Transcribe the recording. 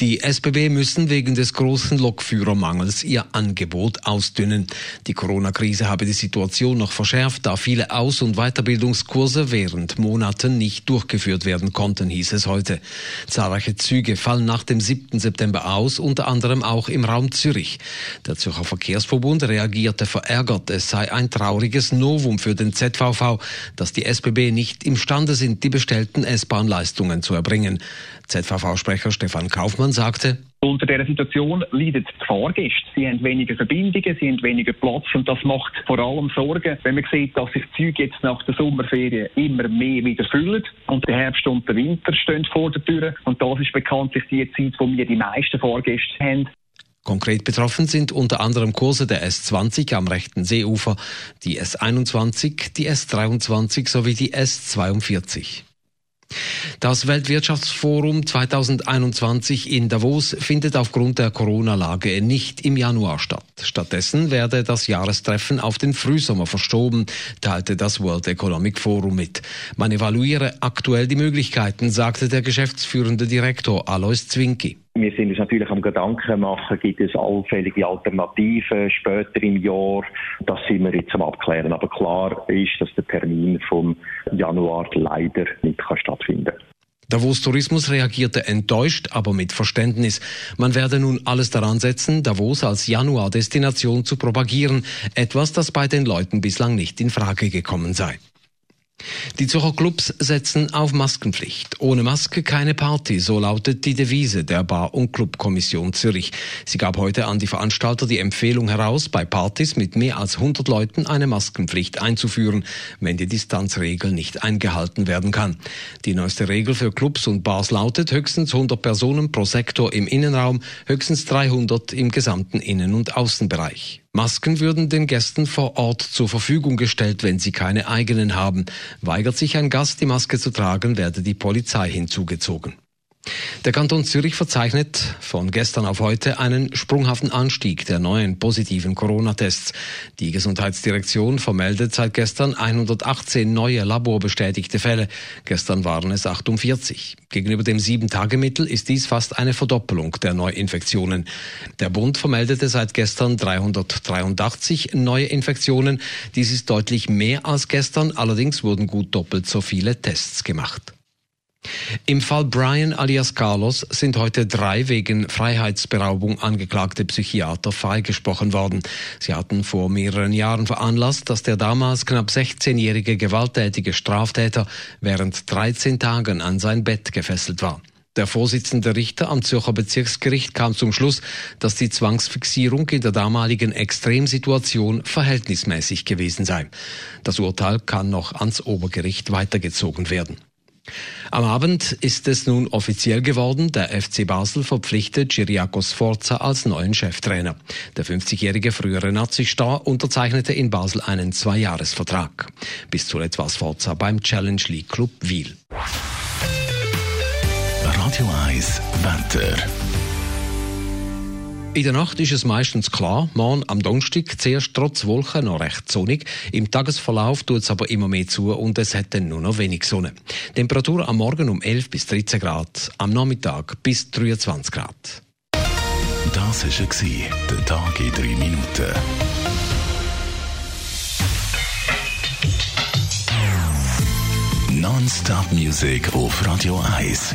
Die SBB müssen wegen des großen Lokführermangels ihr Angebot ausdünnen. Die Corona-Krise habe die Situation noch verschärft, da viele Aus- und Weiterbildungskurse während Monaten nicht durchgeführt werden konnten, hieß es heute. Zahlreiche Züge fallen nach dem 7. September aus, unter anderem auch im Raum Zürich. Der Zürcher Verkehrsverbund reagierte verärgert, es sei ein trauriges Novum für den ZVV, dass die SBB nicht imstande sind, die bestellten S-Bahn-Leistungen zu erbringen. ZVV-Sprecher Stefan Kaufmann sagte, unter dieser Situation leiden die Fahrgäste. Sie haben weniger Verbindungen, sie haben weniger Platz und das macht vor allem Sorgen, wenn man sieht, dass sich die Züge jetzt nach der Sommerferien immer mehr wieder füllen und der Herbst und der Winter stehen vor der Tür und das ist bekanntlich die Zeit, wo wir die meisten Fahrgäste haben. Konkret betroffen sind unter anderem Kurse der S20 am rechten Seeufer, die S21, die S23 sowie die S42. Das Weltwirtschaftsforum 2021 in Davos findet aufgrund der Corona-Lage nicht im Januar statt. Stattdessen werde das Jahrestreffen auf den Frühsommer verschoben, teilte das World Economic Forum mit. Man evaluiere aktuell die Möglichkeiten, sagte der geschäftsführende Direktor Alois Zwinki. Wir sind uns natürlich am Gedanken machen, gibt es allfällige Alternativen später im Jahr. Das sind wir jetzt am Abklären. Aber klar ist, dass der Termin vom Januar leider nicht kann stattfinden. Davos Tourismus reagierte enttäuscht, aber mit Verständnis. Man werde nun alles daran setzen, Davos als Januar-Destination zu propagieren, etwas, das bei den Leuten bislang nicht in Frage gekommen sei. Die Zürcher Clubs setzen auf Maskenpflicht. Ohne Maske keine Party, so lautet die Devise der Bar- und Clubkommission Zürich. Sie gab heute an die Veranstalter die Empfehlung heraus, bei Partys mit mehr als 100 Leuten eine Maskenpflicht einzuführen, wenn die Distanzregel nicht eingehalten werden kann. Die neueste Regel für Clubs und Bars lautet höchstens 100 Personen pro Sektor im Innenraum, höchstens 300 im gesamten Innen- und Außenbereich. Masken würden den Gästen vor Ort zur Verfügung gestellt, wenn sie keine eigenen haben. Weigert sich ein Gast, die Maske zu tragen, werde die Polizei hinzugezogen. Der Kanton Zürich verzeichnet von gestern auf heute einen sprunghaften Anstieg der neuen positiven Corona-Tests. Die Gesundheitsdirektion vermeldet seit gestern 118 neue laborbestätigte Fälle. Gestern waren es 48. Gegenüber dem Sieben-Tage-Mittel ist dies fast eine Verdoppelung der Neuinfektionen. Der Bund vermeldete seit gestern 383 neue Infektionen. Dies ist deutlich mehr als gestern, allerdings wurden gut doppelt so viele Tests gemacht. Im Fall Brian alias Carlos sind heute drei wegen Freiheitsberaubung angeklagte Psychiater freigesprochen worden. Sie hatten vor mehreren Jahren veranlasst, dass der damals knapp 16-jährige gewalttätige Straftäter während 13 Tagen an sein Bett gefesselt war. Der Vorsitzende Richter am Zürcher Bezirksgericht kam zum Schluss, dass die Zwangsfixierung in der damaligen Extremsituation verhältnismäßig gewesen sei. Das Urteil kann noch ans Obergericht weitergezogen werden. Am Abend ist es nun offiziell geworden. Der FC Basel verpflichtet Giriakos Forza als neuen Cheftrainer. Der 50-jährige frühere Nazi-Star unterzeichnete in Basel einen Zweijahresvertrag. Bis zuletzt war Forza beim Challenge League Club Wiel. Radio 1 Wetter. In der Nacht ist es meistens klar. Morgen am Donnerstag zuerst trotz Wolken noch recht sonnig. Im Tagesverlauf tut es aber immer mehr zu und es hat dann nur noch wenig Sonne. Temperatur am Morgen um 11 bis 13 Grad, am Nachmittag bis 23 Grad. Das war der Tag in 3 Minuten. Non-Stop Music auf Radio 1.